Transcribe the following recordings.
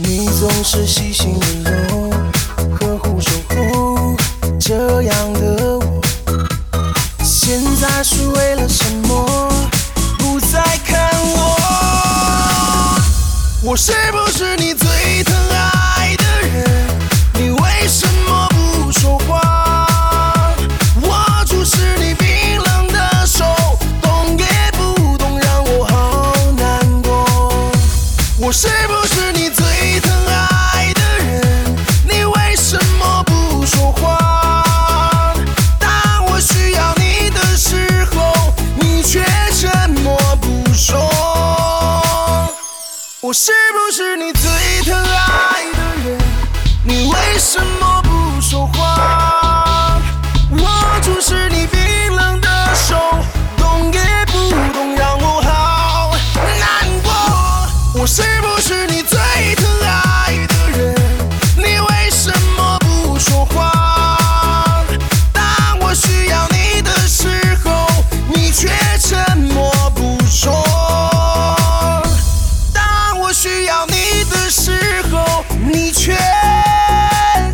你总是细心温柔呵护守候这样的我现在是为了什么？不再看我。我是不是我是不是你需要你的时候你却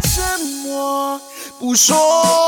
沉默不说？